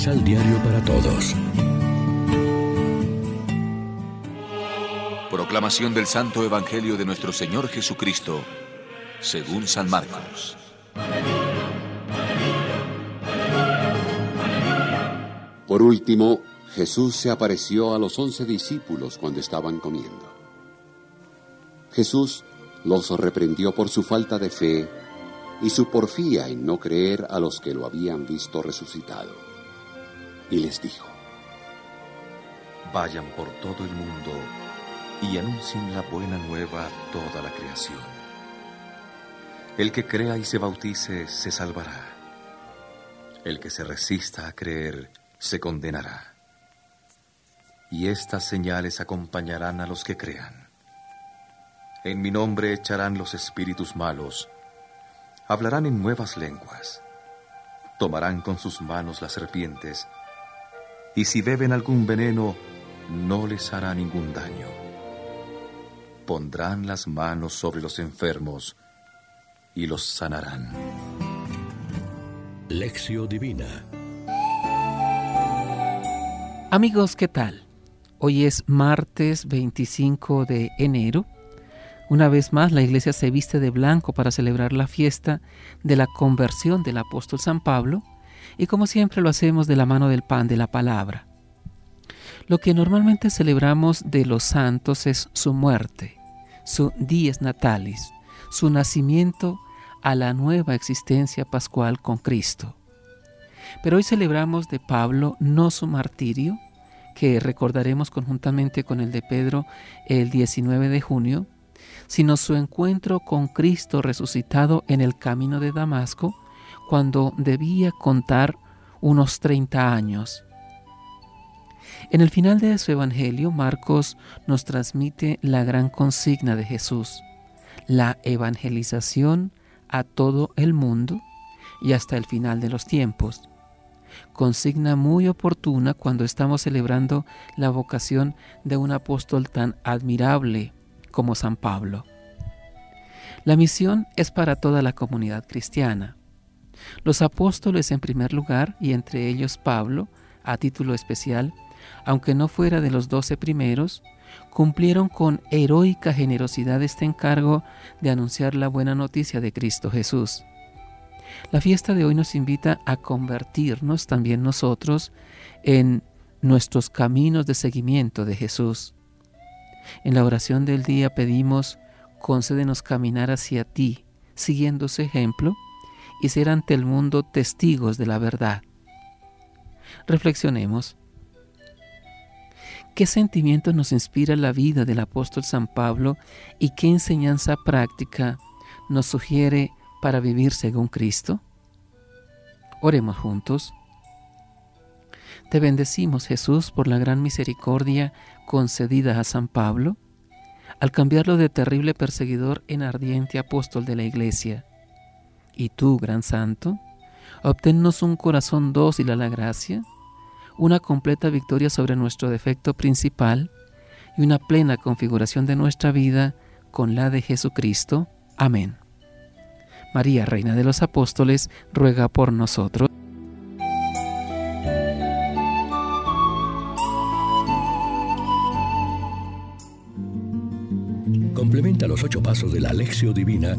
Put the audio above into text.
Misal Diario para Todos. Proclamación del Santo Evangelio de nuestro Señor Jesucristo, según San Marcos. Por último, Jesús se apareció a los once discípulos cuando estaban comiendo. Jesús los reprendió por su falta de fe y su porfía en no creer a los que lo habían visto resucitado. Y les dijo, Vayan por todo el mundo y anuncien la buena nueva a toda la creación. El que crea y se bautice se salvará. El que se resista a creer se condenará. Y estas señales acompañarán a los que crean. En mi nombre echarán los espíritus malos hablarán en nuevas lenguas, tomarán con sus manos las serpientes, y si beben algún veneno, no les hará ningún daño. Pondrán las manos sobre los enfermos y los sanarán. Lección Divina Amigos, ¿qué tal? Hoy es martes 25 de enero una vez más, la iglesia se viste de blanco para celebrar la fiesta de la conversión del apóstol San Pablo y como siempre lo hacemos de la mano del pan de la palabra. Lo que normalmente celebramos de los santos es su muerte, su dies natalis, su nacimiento a la nueva existencia pascual con Cristo. Pero hoy celebramos de Pablo no su martirio, que recordaremos conjuntamente con el de Pedro el 19 de junio, sino su encuentro con Cristo resucitado en el camino de Damasco, cuando debía contar unos 30 años. En el final de su Evangelio, Marcos nos transmite la gran consigna de Jesús, la evangelización a todo el mundo y hasta el final de los tiempos. Consigna muy oportuna cuando estamos celebrando la vocación de un apóstol tan admirable como San Pablo. La misión es para toda la comunidad cristiana. Los apóstoles en primer lugar, y entre ellos Pablo, a título especial, aunque no fuera de los doce primeros, cumplieron con heroica generosidad este encargo de anunciar la buena noticia de Cristo Jesús. La fiesta de hoy nos invita a convertirnos también nosotros en nuestros caminos de seguimiento de Jesús. En la oración del día pedimos, concédenos caminar hacia ti, siguiendo ese ejemplo, y ser ante el mundo testigos de la verdad. Reflexionemos. ¿Qué sentimientos nos inspira la vida del apóstol San Pablo y qué enseñanza práctica nos sugiere para vivir según Cristo? Oremos juntos. Te bendecimos Jesús por la gran misericordia concedida a San Pablo al cambiarlo de terrible perseguidor en ardiente apóstol de la Iglesia. Y tú, gran santo, obténnos un corazón dócil a la gracia, una completa victoria sobre nuestro defecto principal y una plena configuración de nuestra vida con la de Jesucristo. Amén. María, Reina de los Apóstoles, ruega por nosotros. Complementa los ocho pasos de la Alexio Divina